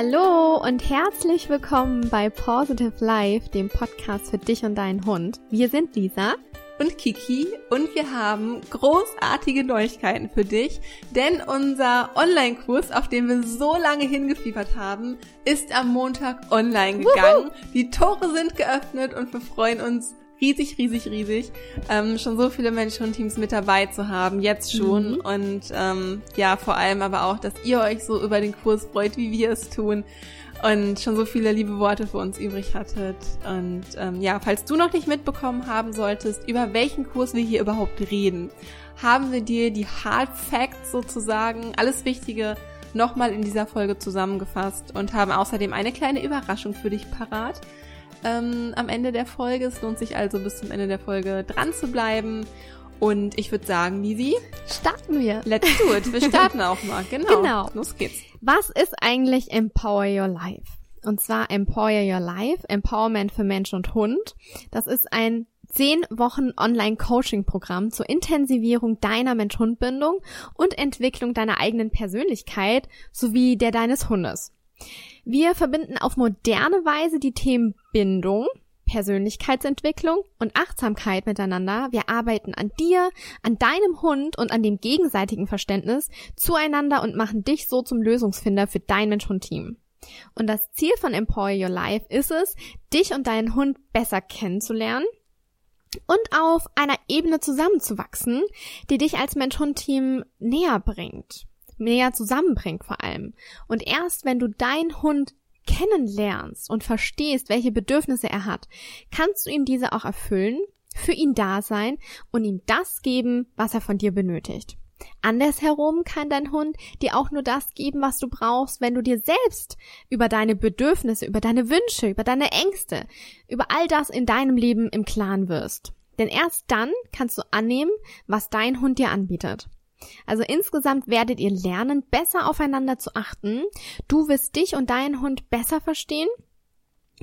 Hallo und herzlich willkommen bei Positive Life, dem Podcast für dich und deinen Hund. Wir sind Lisa und Kiki und wir haben großartige Neuigkeiten für dich, denn unser Online-Kurs, auf den wir so lange hingefiebert haben, ist am Montag online gegangen. Wuhu! Die Tore sind geöffnet und wir freuen uns riesig, riesig, riesig, ähm, schon so viele Menschen und Teams mit dabei zu haben, jetzt schon. Mhm. Und ähm, ja, vor allem aber auch, dass ihr euch so über den Kurs freut, wie wir es tun und schon so viele liebe Worte für uns übrig hattet. Und ähm, ja, falls du noch nicht mitbekommen haben solltest, über welchen Kurs wir hier überhaupt reden, haben wir dir die Hard Facts sozusagen, alles Wichtige nochmal in dieser Folge zusammengefasst und haben außerdem eine kleine Überraschung für dich parat. Ähm, am Ende der Folge. Es lohnt sich also bis zum Ende der Folge dran zu bleiben. Und ich würde sagen, Lisi, starten wir. Let's do it. Wir starten auch mal. Genau. Genau. Los geht's. Was ist eigentlich Empower Your Life? Und zwar Empower Your Life, Empowerment für Mensch und Hund. Das ist ein zehn Wochen Online-Coaching-Programm zur Intensivierung deiner Mensch-Hund-Bindung und Entwicklung deiner eigenen Persönlichkeit sowie der deines Hundes. Wir verbinden auf moderne Weise die Themen Bindung, Persönlichkeitsentwicklung und Achtsamkeit miteinander. Wir arbeiten an dir, an deinem Hund und an dem gegenseitigen Verständnis zueinander und machen dich so zum Lösungsfinder für dein Mensch-Hund-Team. Und das Ziel von Empower Your Life ist es, dich und deinen Hund besser kennenzulernen und auf einer Ebene zusammenzuwachsen, die dich als Mensch-Hund-Team näher bringt, näher zusammenbringt vor allem. Und erst wenn du deinen Hund kennenlernst und verstehst, welche Bedürfnisse er hat, kannst du ihm diese auch erfüllen, für ihn da sein und ihm das geben, was er von dir benötigt. Andersherum kann dein Hund dir auch nur das geben, was du brauchst, wenn du dir selbst über deine Bedürfnisse, über deine Wünsche, über deine Ängste, über all das in deinem Leben im Klaren wirst. Denn erst dann kannst du annehmen, was dein Hund dir anbietet. Also insgesamt werdet ihr lernen, besser aufeinander zu achten. Du wirst dich und deinen Hund besser verstehen.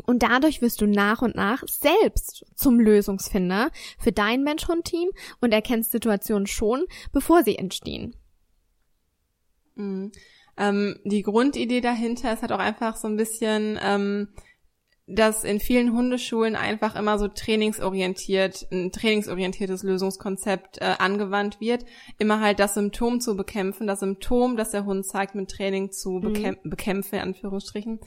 Und dadurch wirst du nach und nach selbst zum Lösungsfinder für dein Mensch-Hund-Team und erkennst Situationen schon, bevor sie entstehen. Mhm. Ähm, die Grundidee dahinter ist halt auch einfach so ein bisschen, ähm, dass in vielen Hundeschulen einfach immer so trainingsorientiert, ein trainingsorientiertes Lösungskonzept äh, angewandt wird, immer halt das Symptom zu bekämpfen, das Symptom, das der Hund zeigt, mit Training zu bekämp mhm. bekämpfen, in Anführungsstrichen,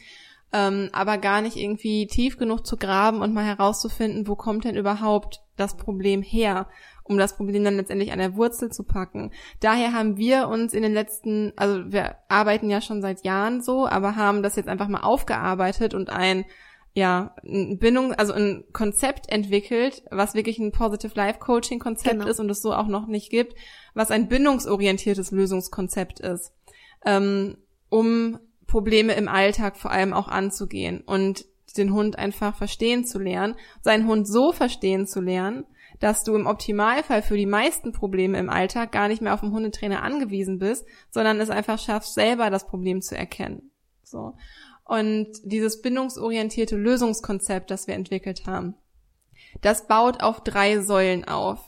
ähm, aber gar nicht irgendwie tief genug zu graben und mal herauszufinden, wo kommt denn überhaupt das Problem her, um das Problem dann letztendlich an der Wurzel zu packen. Daher haben wir uns in den letzten, also wir arbeiten ja schon seit Jahren so, aber haben das jetzt einfach mal aufgearbeitet und ein ja, ein Bindung, also ein Konzept entwickelt, was wirklich ein Positive Life Coaching Konzept genau. ist und es so auch noch nicht gibt, was ein bindungsorientiertes Lösungskonzept ist, ähm, um Probleme im Alltag vor allem auch anzugehen und den Hund einfach verstehen zu lernen, seinen Hund so verstehen zu lernen, dass du im Optimalfall für die meisten Probleme im Alltag gar nicht mehr auf den Hundetrainer angewiesen bist, sondern es einfach schaffst, selber das Problem zu erkennen. So. Und dieses bindungsorientierte Lösungskonzept, das wir entwickelt haben, das baut auf drei Säulen auf.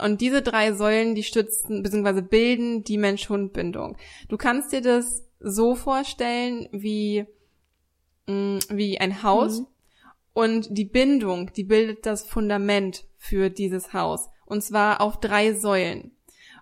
Und diese drei Säulen, die stützen bzw. bilden die Mensch-Hund-Bindung. Du kannst dir das so vorstellen wie, mh, mm, wie ein Haus. Mhm. Und die Bindung, die bildet das Fundament für dieses Haus. Und zwar auf drei Säulen.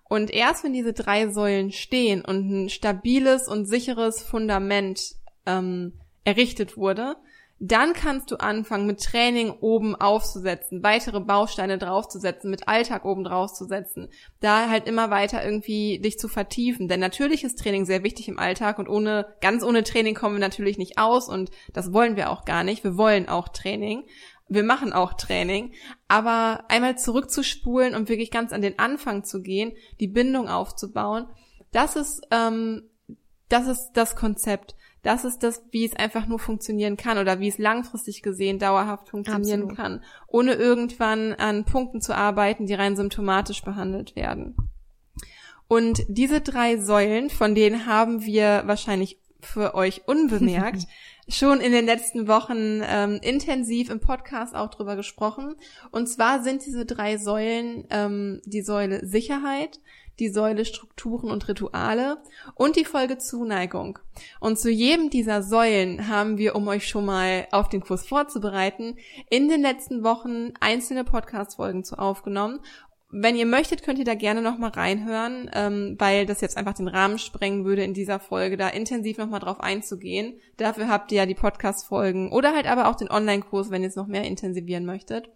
Und erst wenn diese drei Säulen stehen und ein stabiles und sicheres Fundament ähm, errichtet wurde, dann kannst du anfangen, mit Training oben aufzusetzen, weitere Bausteine draufzusetzen, mit Alltag oben draufzusetzen, da halt immer weiter irgendwie dich zu vertiefen. Denn natürlich ist Training sehr wichtig im Alltag und ohne, ganz ohne Training kommen wir natürlich nicht aus und das wollen wir auch gar nicht. Wir wollen auch Training. Wir machen auch Training. Aber einmal zurückzuspulen und wirklich ganz an den Anfang zu gehen, die Bindung aufzubauen, das ist, ähm, das ist das Konzept das ist das, wie es einfach nur funktionieren kann oder wie es langfristig gesehen dauerhaft funktionieren Absolut. kann, ohne irgendwann an Punkten zu arbeiten, die rein symptomatisch behandelt werden. Und diese drei Säulen, von denen haben wir wahrscheinlich für euch unbemerkt schon in den letzten Wochen ähm, intensiv im Podcast auch drüber gesprochen. Und zwar sind diese drei Säulen ähm, die Säule Sicherheit, die Säule Strukturen und Rituale und die Folge Zuneigung. Und zu jedem dieser Säulen haben wir, um euch schon mal auf den Kurs vorzubereiten, in den letzten Wochen einzelne Podcast-Folgen zu aufgenommen wenn ihr möchtet, könnt ihr da gerne nochmal reinhören, ähm, weil das jetzt einfach den Rahmen sprengen würde, in dieser Folge da intensiv nochmal drauf einzugehen. Dafür habt ihr ja die Podcast-Folgen oder halt aber auch den Online-Kurs, wenn ihr es noch mehr intensivieren möchtet.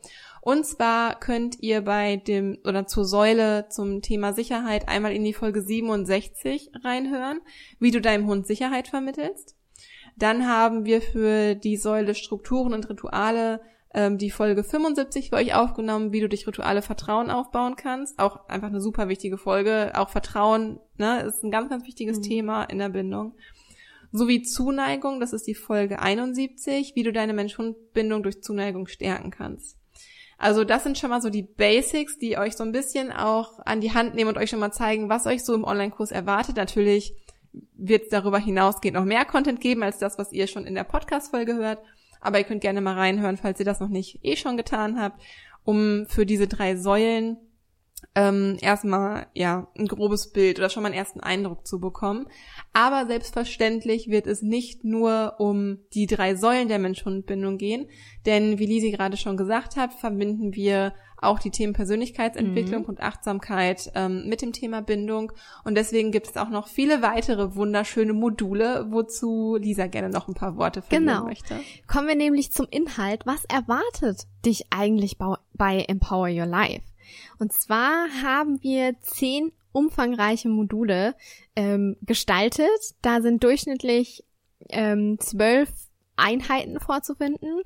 Und zwar könnt ihr bei dem oder zur Säule zum Thema Sicherheit einmal in die Folge 67 reinhören, wie du deinem Hund Sicherheit vermittelst. Dann haben wir für die Säule Strukturen und Rituale ähm, die Folge 75 für euch aufgenommen, wie du durch Rituale Vertrauen aufbauen kannst. Auch einfach eine super wichtige Folge. Auch Vertrauen ne, ist ein ganz, ganz wichtiges mhm. Thema in der Bindung. Sowie Zuneigung, das ist die Folge 71, wie du deine Mensch-Hund-Bindung durch Zuneigung stärken kannst. Also das sind schon mal so die Basics, die euch so ein bisschen auch an die Hand nehmen und euch schon mal zeigen, was euch so im Online-Kurs erwartet. Natürlich wird es darüber hinausgehend noch mehr Content geben als das, was ihr schon in der Podcast-Folge hört. Aber ihr könnt gerne mal reinhören, falls ihr das noch nicht eh schon getan habt, um für diese drei Säulen ähm, erstmal ja ein grobes Bild oder schon mal einen ersten Eindruck zu bekommen. Aber selbstverständlich wird es nicht nur um die drei Säulen der Mensch-Hund-Bindung gehen, denn wie Lisi gerade schon gesagt hat, verbinden wir auch die Themen Persönlichkeitsentwicklung mhm. und Achtsamkeit ähm, mit dem Thema Bindung. Und deswegen gibt es auch noch viele weitere wunderschöne Module, wozu Lisa gerne noch ein paar Worte verlieren genau. möchte. Kommen wir nämlich zum Inhalt. Was erwartet dich eigentlich bei Empower Your Life? Und zwar haben wir zehn umfangreiche Module ähm, gestaltet. Da sind durchschnittlich ähm, zwölf Einheiten vorzufinden.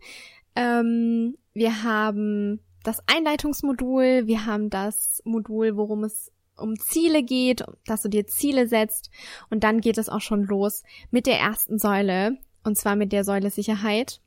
Ähm, wir haben das Einleitungsmodul, wir haben das Modul, worum es um Ziele geht, dass du dir Ziele setzt und dann geht es auch schon los mit der ersten Säule und zwar mit der Säule Sicherheit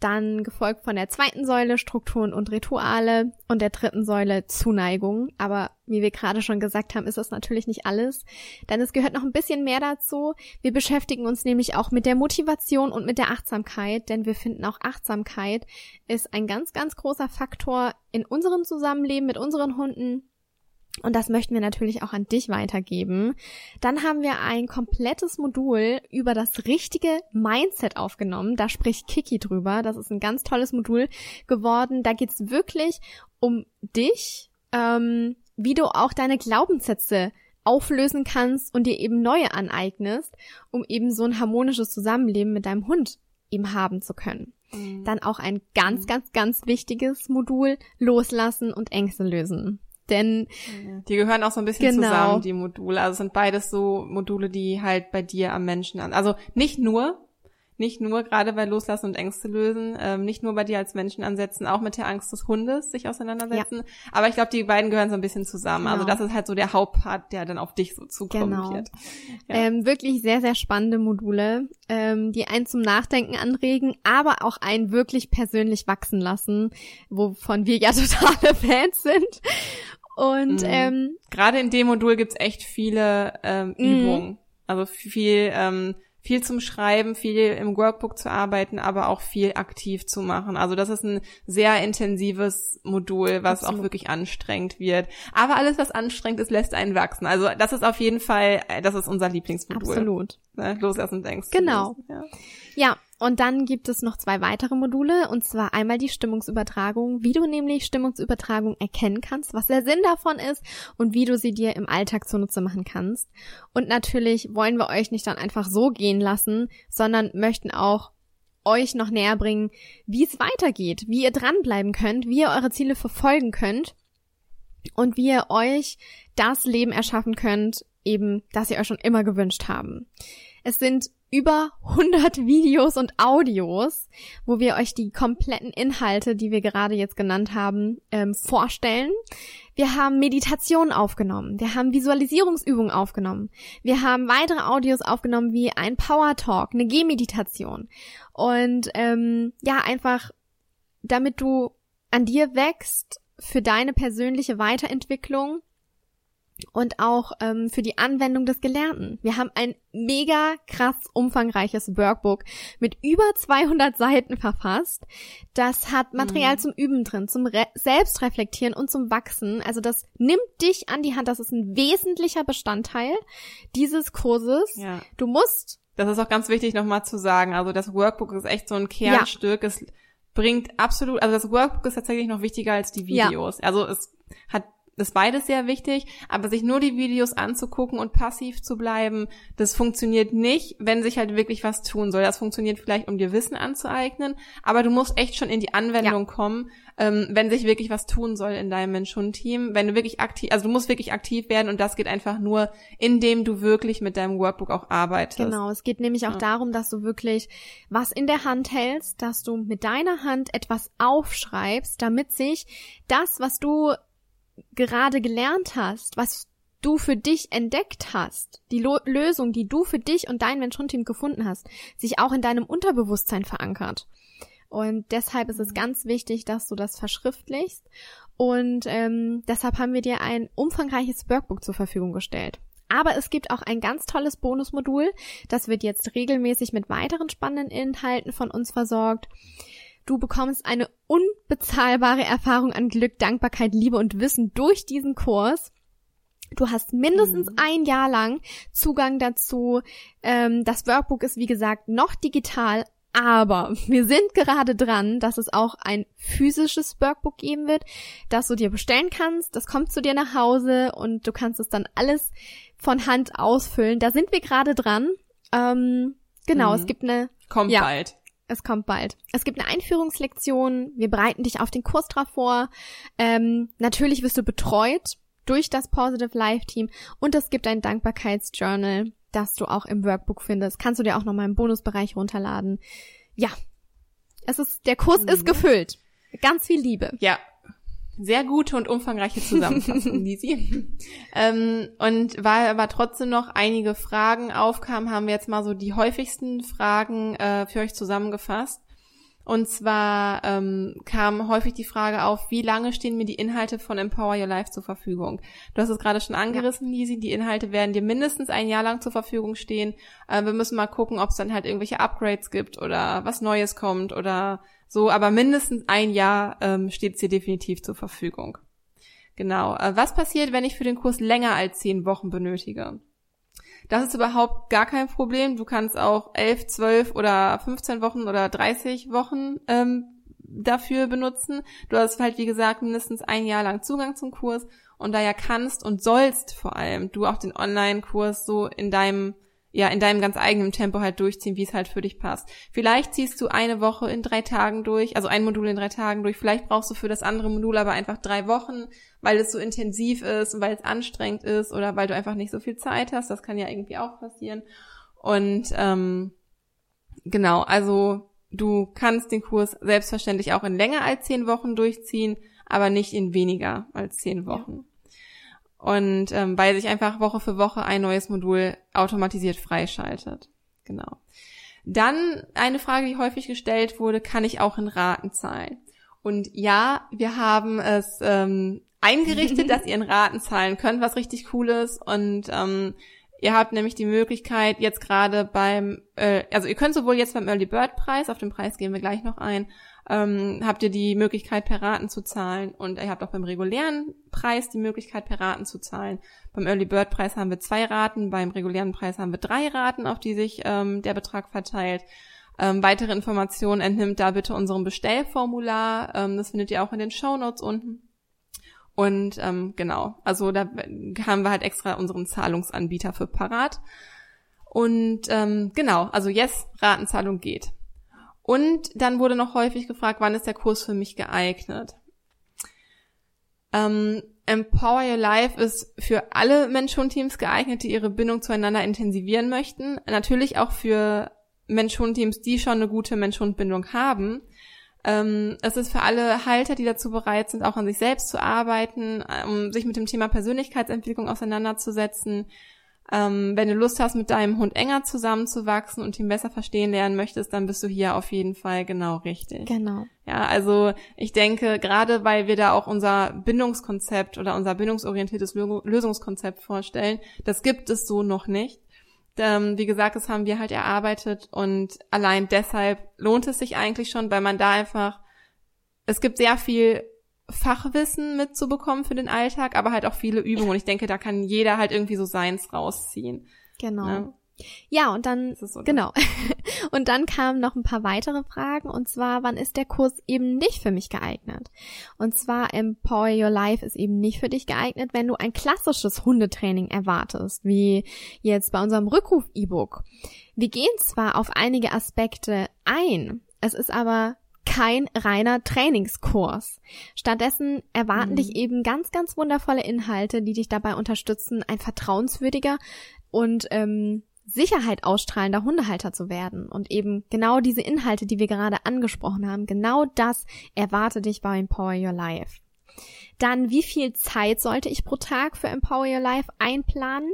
dann gefolgt von der zweiten Säule Strukturen und Rituale und der dritten Säule Zuneigung. Aber wie wir gerade schon gesagt haben, ist das natürlich nicht alles, denn es gehört noch ein bisschen mehr dazu. Wir beschäftigen uns nämlich auch mit der Motivation und mit der Achtsamkeit, denn wir finden auch Achtsamkeit ist ein ganz, ganz großer Faktor in unserem Zusammenleben mit unseren Hunden und das möchten wir natürlich auch an dich weitergeben. Dann haben wir ein komplettes Modul über das richtige Mindset aufgenommen. Da spricht Kiki drüber. Das ist ein ganz tolles Modul geworden. Da geht's wirklich um dich, ähm, wie du auch deine Glaubenssätze auflösen kannst und dir eben neue aneignest, um eben so ein harmonisches Zusammenleben mit deinem Hund eben haben zu können. Mhm. Dann auch ein ganz, mhm. ganz, ganz wichtiges Modul, loslassen und Ängste lösen. Denn die gehören auch so ein bisschen genau. zusammen, die Module. Also sind beides so Module, die halt bei dir am Menschen an. Also nicht nur, nicht nur gerade bei Loslassen und Ängste lösen, ähm, nicht nur bei dir als Menschen ansetzen, auch mit der Angst des Hundes sich auseinandersetzen. Ja. Aber ich glaube, die beiden gehören so ein bisschen zusammen. Also genau. Also das ist halt so der Hauptpart, der dann auf dich so zukommen genau. wird. Ja. Ähm, wirklich sehr, sehr spannende Module, ähm, die einen zum Nachdenken anregen, aber auch einen wirklich persönlich wachsen lassen, wovon wir ja totale Fans sind. Und mhm. ähm, gerade in dem Modul gibt's echt viele ähm, mhm. Übungen. Also viel, ähm, viel zum Schreiben, viel im Workbook zu arbeiten, aber auch viel aktiv zu machen. Also das ist ein sehr intensives Modul, was Absolut. auch wirklich anstrengend wird. Aber alles, was anstrengend ist, lässt einen wachsen. Also das ist auf jeden Fall, das ist unser Lieblingsmodul. Absolut. Ne? Loslassen denkst. Genau. Ja. ja. Und dann gibt es noch zwei weitere Module, und zwar einmal die Stimmungsübertragung, wie du nämlich Stimmungsübertragung erkennen kannst, was der Sinn davon ist und wie du sie dir im Alltag zunutze machen kannst. Und natürlich wollen wir euch nicht dann einfach so gehen lassen, sondern möchten auch euch noch näher bringen, wie es weitergeht, wie ihr dranbleiben könnt, wie ihr eure Ziele verfolgen könnt und wie ihr euch das Leben erschaffen könnt, eben, das ihr euch schon immer gewünscht haben. Es sind über 100 Videos und Audios, wo wir euch die kompletten Inhalte, die wir gerade jetzt genannt haben, ähm, vorstellen. Wir haben Meditationen aufgenommen, wir haben Visualisierungsübungen aufgenommen, wir haben weitere Audios aufgenommen wie ein Power Talk, eine Gehmeditation und ähm, ja einfach, damit du an dir wächst für deine persönliche Weiterentwicklung und auch ähm, für die Anwendung des Gelernten. Wir haben ein mega krass umfangreiches Workbook mit über 200 Seiten verfasst. Das hat Material mhm. zum Üben drin, zum Re Selbstreflektieren und zum Wachsen. Also das nimmt dich an die Hand. Das ist ein wesentlicher Bestandteil dieses Kurses. Ja. Du musst. Das ist auch ganz wichtig nochmal zu sagen. Also das Workbook ist echt so ein Kernstück. Ja. Es bringt absolut, also das Workbook ist tatsächlich noch wichtiger als die Videos. Ja. Also es hat ist beides sehr wichtig, aber sich nur die Videos anzugucken und passiv zu bleiben, das funktioniert nicht, wenn sich halt wirklich was tun soll. Das funktioniert vielleicht, um dir Wissen anzueignen, aber du musst echt schon in die Anwendung ja. kommen, ähm, wenn sich wirklich was tun soll in deinem Mensch-Hund-Team. Wenn du wirklich aktiv, also du musst wirklich aktiv werden und das geht einfach nur, indem du wirklich mit deinem Workbook auch arbeitest. Genau, es geht nämlich auch ja. darum, dass du wirklich was in der Hand hältst, dass du mit deiner Hand etwas aufschreibst, damit sich das, was du gerade gelernt hast, was du für dich entdeckt hast, die Lo Lösung, die du für dich und dein Mensch-Hund-Team gefunden hast, sich auch in deinem Unterbewusstsein verankert. Und deshalb ist es ganz wichtig, dass du das verschriftlichst. Und ähm, deshalb haben wir dir ein umfangreiches Workbook zur Verfügung gestellt. Aber es gibt auch ein ganz tolles Bonusmodul. Das wird jetzt regelmäßig mit weiteren spannenden Inhalten von uns versorgt. Du bekommst eine unbezahlbare Erfahrung an Glück, Dankbarkeit, Liebe und Wissen durch diesen Kurs. Du hast mindestens mhm. ein Jahr lang Zugang dazu. Ähm, das Workbook ist, wie gesagt, noch digital, aber wir sind gerade dran, dass es auch ein physisches Workbook geben wird, das du dir bestellen kannst. Das kommt zu dir nach Hause und du kannst es dann alles von Hand ausfüllen. Da sind wir gerade dran. Ähm, genau, mhm. es gibt eine. Kommt ja, bald. Es kommt bald. Es gibt eine Einführungslektion. Wir bereiten dich auf den Kurs drauf vor. Ähm, natürlich wirst du betreut durch das Positive Life Team und es gibt ein Dankbarkeitsjournal, das du auch im Workbook findest. Kannst du dir auch nochmal im Bonusbereich runterladen. Ja. Es ist, der Kurs mhm. ist gefüllt. Ganz viel Liebe. Ja, sehr gute und umfangreiche Zusammenfassung, Lisi. ähm, und weil aber trotzdem noch einige Fragen aufkamen, haben wir jetzt mal so die häufigsten Fragen äh, für euch zusammengefasst. Und zwar ähm, kam häufig die Frage auf, wie lange stehen mir die Inhalte von Empower Your Life zur Verfügung? Du hast es gerade schon angerissen, ja. Lisi. Die Inhalte werden dir mindestens ein Jahr lang zur Verfügung stehen. Äh, wir müssen mal gucken, ob es dann halt irgendwelche Upgrades gibt oder was Neues kommt oder so, aber mindestens ein Jahr ähm, steht sie definitiv zur Verfügung. Genau. Äh, was passiert, wenn ich für den Kurs länger als zehn Wochen benötige? Das ist überhaupt gar kein Problem. Du kannst auch elf, zwölf oder 15 Wochen oder 30 Wochen ähm, dafür benutzen. Du hast halt, wie gesagt, mindestens ein Jahr lang Zugang zum Kurs und daher kannst und sollst vor allem du auch den Online-Kurs so in deinem ja, in deinem ganz eigenen Tempo halt durchziehen, wie es halt für dich passt. Vielleicht ziehst du eine Woche in drei Tagen durch, also ein Modul in drei Tagen durch. Vielleicht brauchst du für das andere Modul aber einfach drei Wochen, weil es so intensiv ist und weil es anstrengend ist oder weil du einfach nicht so viel Zeit hast. Das kann ja irgendwie auch passieren. Und ähm, genau, also du kannst den Kurs selbstverständlich auch in länger als zehn Wochen durchziehen, aber nicht in weniger als zehn Wochen. Ja und ähm, weil sich einfach Woche für Woche ein neues Modul automatisiert freischaltet. Genau. Dann eine Frage, die häufig gestellt wurde, kann ich auch in Raten zahlen? Und ja, wir haben es ähm, eingerichtet, dass ihr in Raten zahlen könnt, was richtig cool ist. Und ähm, ihr habt nämlich die Möglichkeit, jetzt gerade beim, äh, also ihr könnt sowohl jetzt beim Early Bird Preis, auf den Preis gehen wir gleich noch ein, ähm, habt ihr die Möglichkeit, per Raten zu zahlen. Und ihr habt auch beim regulären Preis die Möglichkeit, per Raten zu zahlen. Beim Early Bird Preis haben wir zwei Raten, beim regulären Preis haben wir drei Raten, auf die sich ähm, der Betrag verteilt. Ähm, weitere Informationen entnimmt da bitte unserem Bestellformular. Ähm, das findet ihr auch in den Show Notes unten. Und ähm, genau, also da haben wir halt extra unseren Zahlungsanbieter für parat. Und ähm, genau, also yes, Ratenzahlung geht. Und dann wurde noch häufig gefragt, wann ist der Kurs für mich geeignet? Ähm, Empower Your Life ist für alle Mensch-Hund-Teams geeignet, die ihre Bindung zueinander intensivieren möchten. Natürlich auch für Mensch-Hund-Teams, die schon eine gute Mensch-Hund-Bindung haben. Ähm, es ist für alle Halter, die dazu bereit sind, auch an sich selbst zu arbeiten, um sich mit dem Thema Persönlichkeitsentwicklung auseinanderzusetzen. Ähm, wenn du Lust hast, mit deinem Hund enger zusammenzuwachsen und ihn besser verstehen lernen möchtest, dann bist du hier auf jeden Fall genau richtig. Genau. Ja, also ich denke, gerade weil wir da auch unser Bindungskonzept oder unser bindungsorientiertes Lösungskonzept vorstellen, das gibt es so noch nicht. Ähm, wie gesagt, das haben wir halt erarbeitet und allein deshalb lohnt es sich eigentlich schon, weil man da einfach, es gibt sehr viel Fachwissen mitzubekommen für den Alltag, aber halt auch viele Übungen. Und ich denke, da kann jeder halt irgendwie so seins rausziehen. Genau. Ne? Ja, und dann, so, genau. und dann kamen noch ein paar weitere Fragen, und zwar, wann ist der Kurs eben nicht für mich geeignet? Und zwar, Empower Your Life ist eben nicht für dich geeignet, wenn du ein klassisches Hundetraining erwartest, wie jetzt bei unserem Rückruf-E-Book. Wir gehen zwar auf einige Aspekte ein, es ist aber kein reiner Trainingskurs. Stattdessen erwarten mhm. dich eben ganz, ganz wundervolle Inhalte, die dich dabei unterstützen, ein vertrauenswürdiger und ähm, Sicherheit ausstrahlender Hundehalter zu werden. Und eben genau diese Inhalte, die wir gerade angesprochen haben, genau das erwarte dich bei Empower Your Life. Dann, wie viel Zeit sollte ich pro Tag für Empower Your Life einplanen?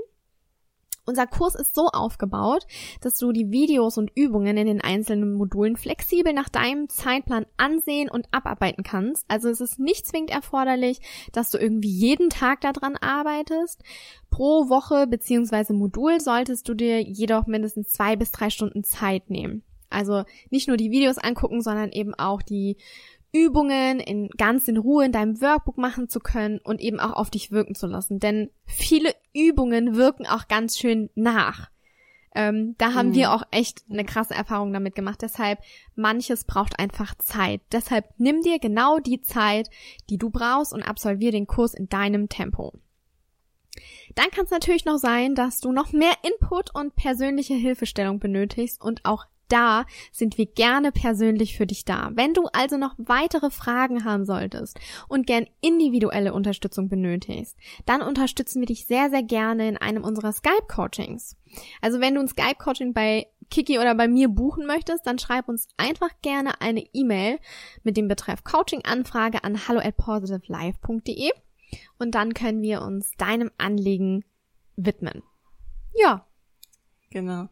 Unser Kurs ist so aufgebaut, dass du die Videos und Übungen in den einzelnen Modulen flexibel nach deinem Zeitplan ansehen und abarbeiten kannst. Also es ist nicht zwingend erforderlich, dass du irgendwie jeden Tag daran arbeitest. Pro Woche bzw. Modul solltest du dir jedoch mindestens zwei bis drei Stunden Zeit nehmen. Also nicht nur die Videos angucken, sondern eben auch die Übungen in ganz in Ruhe in deinem Workbook machen zu können und eben auch auf dich wirken zu lassen. Denn viele Übungen wirken auch ganz schön nach. Ähm, da haben mhm. wir auch echt eine krasse Erfahrung damit gemacht. Deshalb, manches braucht einfach Zeit. Deshalb nimm dir genau die Zeit, die du brauchst und absolvier den Kurs in deinem Tempo. Dann kann es natürlich noch sein, dass du noch mehr Input und persönliche Hilfestellung benötigst und auch da sind wir gerne persönlich für dich da. Wenn du also noch weitere Fragen haben solltest und gern individuelle Unterstützung benötigst, dann unterstützen wir dich sehr, sehr gerne in einem unserer Skype-Coachings. Also wenn du ein Skype-Coaching bei Kiki oder bei mir buchen möchtest, dann schreib uns einfach gerne eine E-Mail mit dem Betreff Coaching-Anfrage an hallo at positivelife.de und dann können wir uns deinem Anliegen widmen. Ja. Genau.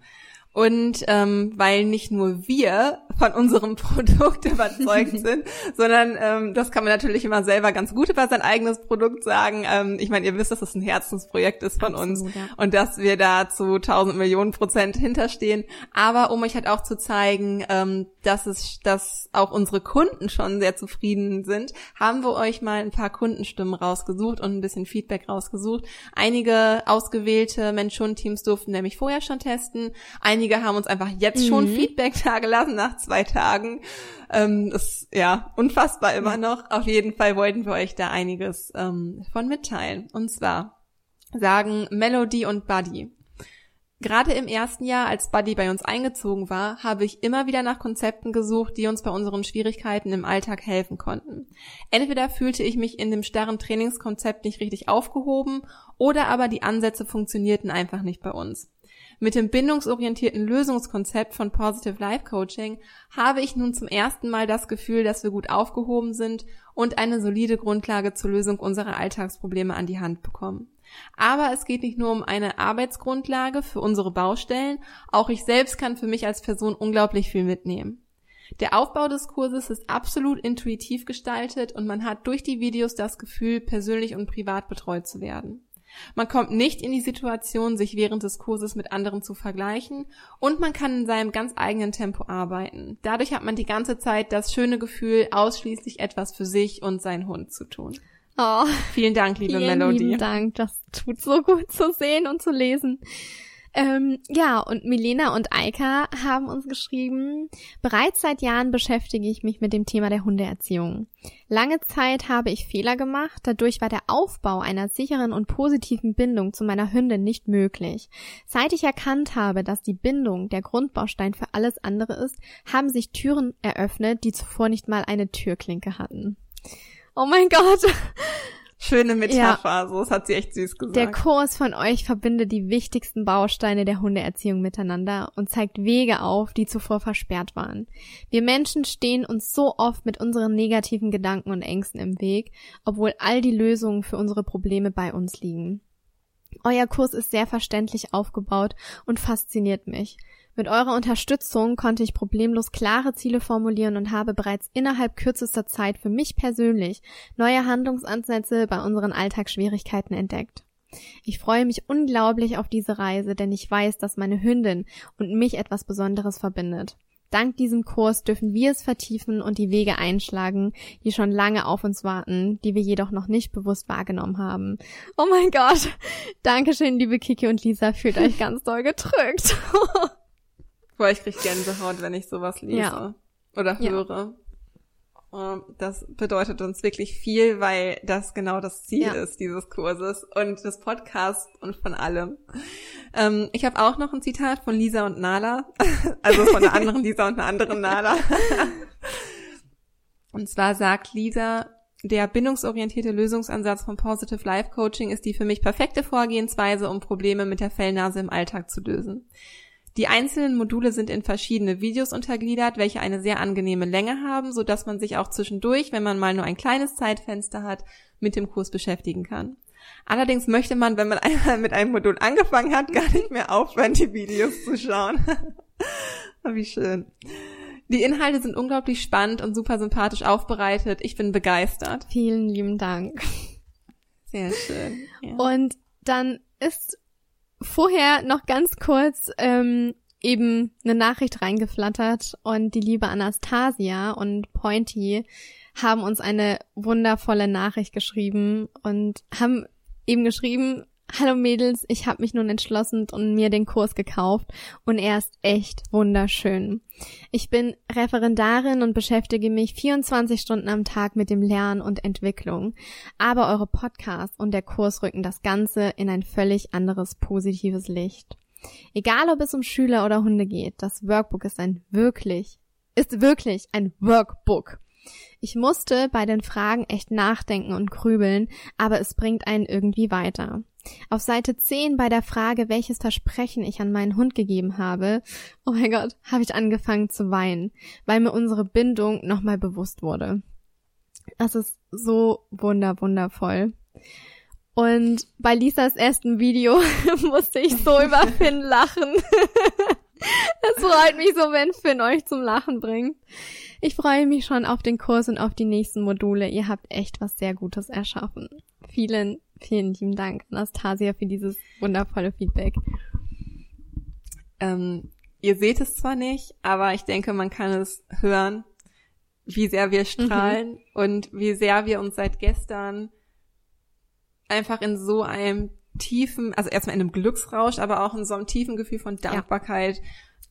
Und ähm, weil nicht nur wir von unserem Produkt überzeugt sind, sondern ähm, das kann man natürlich immer selber ganz gut über sein eigenes Produkt sagen. Ähm, ich meine, ihr wisst, dass das ein Herzensprojekt ist von Absolut, uns ja. und dass wir da zu tausend Millionen Prozent hinterstehen. Aber um euch halt auch zu zeigen, ähm, dass es, dass auch unsere Kunden schon sehr zufrieden sind, haben wir euch mal ein paar Kundenstimmen rausgesucht und ein bisschen Feedback rausgesucht. Einige ausgewählte Mensch-Hund-Teams durften nämlich vorher schon testen. Einige Einige haben uns einfach jetzt schon mhm. Feedback dagelassen nach zwei Tagen. Ähm, das ja unfassbar immer noch. Auf jeden Fall wollten wir euch da einiges ähm, von mitteilen. Und zwar sagen Melody und Buddy. Gerade im ersten Jahr, als Buddy bei uns eingezogen war, habe ich immer wieder nach Konzepten gesucht, die uns bei unseren Schwierigkeiten im Alltag helfen konnten. Entweder fühlte ich mich in dem starren Trainingskonzept nicht richtig aufgehoben, oder aber die Ansätze funktionierten einfach nicht bei uns. Mit dem bindungsorientierten Lösungskonzept von Positive Life Coaching habe ich nun zum ersten Mal das Gefühl, dass wir gut aufgehoben sind und eine solide Grundlage zur Lösung unserer Alltagsprobleme an die Hand bekommen. Aber es geht nicht nur um eine Arbeitsgrundlage für unsere Baustellen, auch ich selbst kann für mich als Person unglaublich viel mitnehmen. Der Aufbau des Kurses ist absolut intuitiv gestaltet und man hat durch die Videos das Gefühl, persönlich und privat betreut zu werden. Man kommt nicht in die Situation, sich während des Kurses mit anderen zu vergleichen und man kann in seinem ganz eigenen Tempo arbeiten. Dadurch hat man die ganze Zeit das schöne Gefühl, ausschließlich etwas für sich und seinen Hund zu tun. Oh, vielen Dank, liebe vielen Melodie. Vielen Dank, das tut so gut zu sehen und zu lesen. Ähm, ja, und Milena und Eika haben uns geschrieben, bereits seit Jahren beschäftige ich mich mit dem Thema der Hundeerziehung. Lange Zeit habe ich Fehler gemacht, dadurch war der Aufbau einer sicheren und positiven Bindung zu meiner Hündin nicht möglich. Seit ich erkannt habe, dass die Bindung der Grundbaustein für alles andere ist, haben sich Türen eröffnet, die zuvor nicht mal eine Türklinke hatten. Oh mein Gott. Schöne Metapher, ja. so, das hat sie echt süß gesagt. Der Kurs von euch verbindet die wichtigsten Bausteine der Hundeerziehung miteinander und zeigt Wege auf, die zuvor versperrt waren. Wir Menschen stehen uns so oft mit unseren negativen Gedanken und Ängsten im Weg, obwohl all die Lösungen für unsere Probleme bei uns liegen. Euer Kurs ist sehr verständlich aufgebaut und fasziniert mich. Mit eurer Unterstützung konnte ich problemlos klare Ziele formulieren und habe bereits innerhalb kürzester Zeit für mich persönlich neue Handlungsansätze bei unseren Alltagsschwierigkeiten entdeckt. Ich freue mich unglaublich auf diese Reise, denn ich weiß, dass meine Hündin und mich etwas Besonderes verbindet. Dank diesem Kurs dürfen wir es vertiefen und die Wege einschlagen, die schon lange auf uns warten, die wir jedoch noch nicht bewusst wahrgenommen haben. Oh mein Gott. Dankeschön, liebe Kiki und Lisa. Fühlt euch ganz doll gedrückt. Boah, ich krieg Gänsehaut, wenn ich sowas lese. Ja. Oder höre. Ja. Ähm, das bedeutet uns wirklich viel, weil das genau das Ziel ja. ist dieses Kurses und des Podcasts und von allem. Ähm, ich habe auch noch ein Zitat von Lisa und Nala, also von einer anderen Lisa und einer anderen Nala. und zwar sagt Lisa, der bindungsorientierte Lösungsansatz von Positive Life Coaching ist die für mich perfekte Vorgehensweise, um Probleme mit der Fellnase im Alltag zu lösen. Die einzelnen Module sind in verschiedene Videos untergliedert, welche eine sehr angenehme Länge haben, so dass man sich auch zwischendurch, wenn man mal nur ein kleines Zeitfenster hat, mit dem Kurs beschäftigen kann. Allerdings möchte man, wenn man einmal mit einem Modul angefangen hat, gar nicht mehr aufhören, die Videos zu schauen. Wie schön. Die Inhalte sind unglaublich spannend und super sympathisch aufbereitet. Ich bin begeistert. Vielen lieben Dank. Sehr schön. Ja. Und dann ist vorher noch ganz kurz ähm, eben eine Nachricht reingeflattert und die liebe Anastasia und Pointy haben uns eine wundervolle Nachricht geschrieben und haben eben geschrieben, Hallo Mädels, ich habe mich nun entschlossen und mir den Kurs gekauft und er ist echt wunderschön. Ich bin Referendarin und beschäftige mich 24 Stunden am Tag mit dem Lernen und Entwicklung, aber eure Podcasts und der Kurs rücken das Ganze in ein völlig anderes positives Licht. Egal ob es um Schüler oder Hunde geht, das Workbook ist ein wirklich, ist wirklich ein Workbook. Ich musste bei den Fragen echt nachdenken und grübeln, aber es bringt einen irgendwie weiter. Auf Seite 10 bei der Frage, welches Versprechen ich an meinen Hund gegeben habe, oh mein Gott, habe ich angefangen zu weinen, weil mir unsere Bindung nochmal bewusst wurde. Das ist so wunder, wundervoll. Und bei Lisas ersten Video musste ich so über Finn lachen. Es freut mich so, wenn Finn euch zum Lachen bringt. Ich freue mich schon auf den Kurs und auf die nächsten Module. Ihr habt echt was sehr Gutes erschaffen. Vielen, vielen lieben Dank, Anastasia, für dieses wundervolle Feedback. Ähm, ihr seht es zwar nicht, aber ich denke, man kann es hören, wie sehr wir strahlen mhm. und wie sehr wir uns seit gestern einfach in so einem tiefen, also erstmal in einem Glücksrausch, aber auch in so einem tiefen Gefühl von Dankbarkeit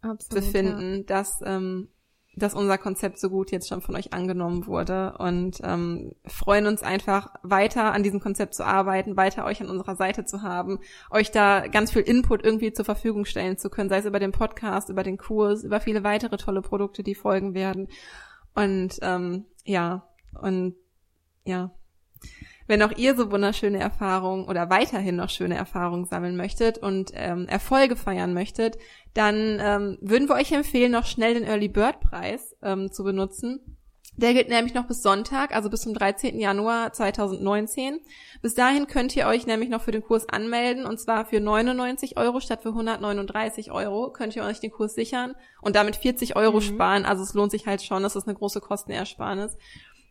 ja. Absolut, befinden, ja. dass ähm, dass unser Konzept so gut jetzt schon von euch angenommen wurde und ähm, freuen uns einfach weiter an diesem Konzept zu arbeiten, weiter euch an unserer Seite zu haben, euch da ganz viel Input irgendwie zur Verfügung stellen zu können, sei es über den Podcast, über den Kurs, über viele weitere tolle Produkte, die folgen werden. Und ähm, ja, und ja, wenn auch ihr so wunderschöne Erfahrungen oder weiterhin noch schöne Erfahrungen sammeln möchtet und ähm, Erfolge feiern möchtet, dann ähm, würden wir euch empfehlen, noch schnell den Early Bird Preis ähm, zu benutzen. Der gilt nämlich noch bis Sonntag, also bis zum 13. Januar 2019. Bis dahin könnt ihr euch nämlich noch für den Kurs anmelden und zwar für 99 Euro statt für 139 Euro könnt ihr euch den Kurs sichern und damit 40 Euro mhm. sparen. Also es lohnt sich halt schon, das ist eine große Kostenersparnis.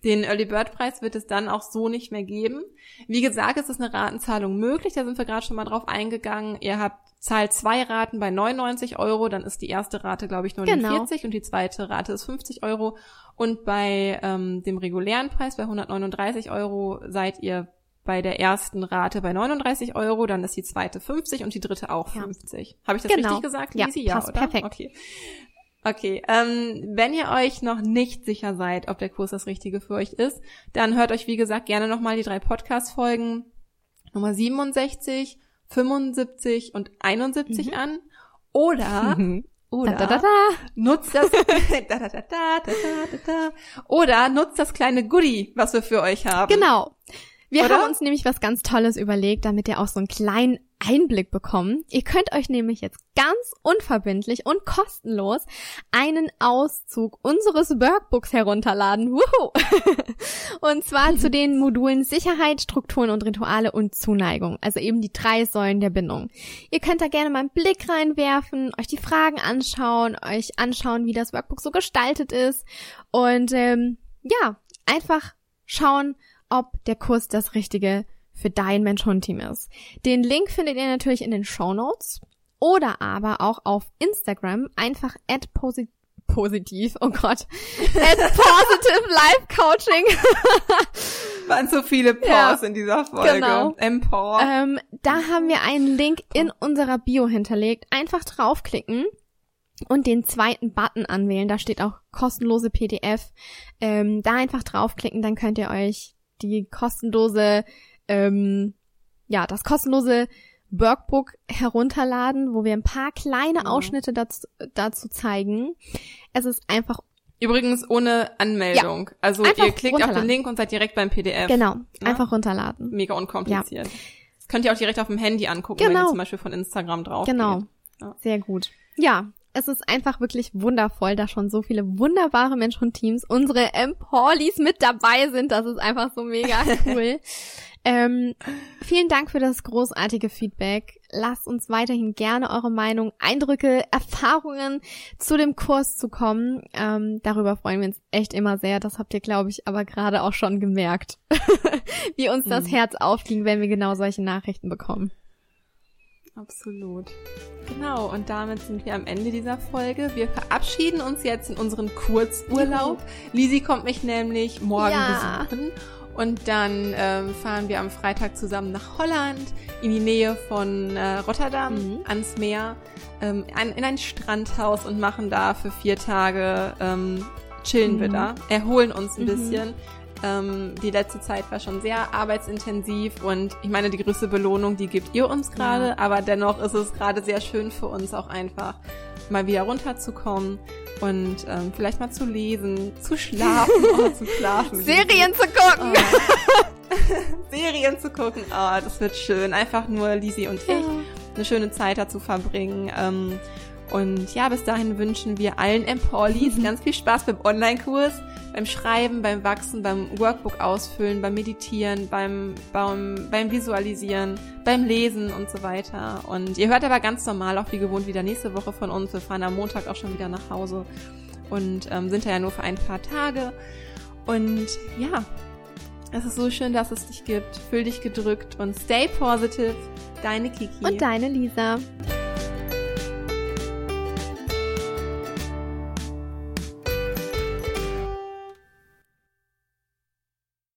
Den Early Bird Preis wird es dann auch so nicht mehr geben. Wie gesagt, es ist eine Ratenzahlung möglich, da sind wir gerade schon mal drauf eingegangen. Ihr habt zahlt zwei Raten bei 99 Euro, dann ist die erste Rate, glaube ich, 49 genau. und die zweite Rate ist 50 Euro. Und bei ähm, dem regulären Preis bei 139 Euro seid ihr bei der ersten Rate bei 39 Euro, dann ist die zweite 50 und die dritte auch 50. Ja. Habe ich das genau. richtig gesagt? Ja, ja oder? perfekt. Okay. Okay, ähm, wenn ihr euch noch nicht sicher seid, ob der Kurs das Richtige für euch ist, dann hört euch, wie gesagt, gerne nochmal die drei Podcast-Folgen Nummer 67, 75 und 71 mhm. an. Oder, oder da, da, da, nutzt das, oder nutzt das kleine Goodie, was wir für euch haben. Genau. Wir Oder? haben uns nämlich was ganz Tolles überlegt, damit ihr auch so einen kleinen Einblick bekommen. Ihr könnt euch nämlich jetzt ganz unverbindlich und kostenlos einen Auszug unseres Workbooks herunterladen. Wuhu! und zwar zu den Modulen Sicherheit, Strukturen und Rituale und Zuneigung. Also eben die drei Säulen der Bindung. Ihr könnt da gerne mal einen Blick reinwerfen, euch die Fragen anschauen, euch anschauen, wie das Workbook so gestaltet ist und ähm, ja, einfach schauen, ob der Kurs das Richtige für dein Mensch-Hund-Team ist. Den Link findet ihr natürlich in den Show Notes oder aber auch auf Instagram einfach at posi positiv, oh Gott, at positive life coaching. Waren so viele Pause ja, in dieser Folge. Genau. Empower. Ähm, da haben wir einen Link in unserer Bio hinterlegt. Einfach draufklicken und den zweiten Button anwählen. Da steht auch kostenlose PDF. Ähm, da einfach draufklicken, dann könnt ihr euch die kostenlose, ähm, ja, das kostenlose Workbook herunterladen, wo wir ein paar kleine Ausschnitte dazu, dazu zeigen. Es ist einfach Übrigens ohne Anmeldung. Ja, also ihr klickt auf den Link und seid direkt beim PDF. Genau, ja? Ne? einfach runterladen. Mega unkompliziert. Ja. Das könnt ihr auch direkt auf dem Handy angucken, genau. wenn ihr genau. zum Beispiel von Instagram drauf Genau, ja. sehr gut. Ja, es ist einfach wirklich wundervoll, da schon so viele wunderbare Menschen und Teams, unsere Emporlis mit dabei sind. Das ist einfach so mega cool. Ähm, vielen Dank für das großartige Feedback. Lasst uns weiterhin gerne eure Meinung, Eindrücke, Erfahrungen zu dem Kurs zukommen. Ähm, darüber freuen wir uns echt immer sehr. Das habt ihr, glaube ich, aber gerade auch schon gemerkt, wie uns das mhm. Herz aufging, wenn wir genau solche Nachrichten bekommen. Absolut. Genau, und damit sind wir am Ende dieser Folge. Wir verabschieden uns jetzt in unseren Kurzurlaub. Lisi kommt mich nämlich morgen ja. besuchen. Und dann ähm, fahren wir am Freitag zusammen nach Holland, in die Nähe von äh, Rotterdam, mhm. ans Meer, ähm, ein, in ein Strandhaus und machen da für vier Tage ähm, chillen mhm. wir da, erholen uns ein mhm. bisschen ähm, die letzte Zeit war schon sehr arbeitsintensiv und ich meine, die größte Belohnung, die gibt ihr uns gerade, ja. aber dennoch ist es gerade sehr schön für uns auch einfach mal wieder runterzukommen und ähm, vielleicht mal zu lesen, zu schlafen, oh, zu schlafen. Serien zu gucken. Oh. Serien zu gucken, oh, das wird schön. Einfach nur Lisi und ich eine schöne Zeit dazu verbringen. Ähm, und ja, bis dahin wünschen wir allen Emporlis ganz viel Spaß beim Online-Kurs beim Schreiben, beim Wachsen, beim Workbook ausfüllen, beim Meditieren, beim, beim, beim Visualisieren, beim Lesen und so weiter. Und ihr hört aber ganz normal auch wie gewohnt wieder nächste Woche von uns. Wir fahren am Montag auch schon wieder nach Hause und ähm, sind da ja nur für ein paar Tage. Und ja, es ist so schön, dass es dich gibt. Fühl dich gedrückt und stay positive. Deine Kiki. Und deine Lisa.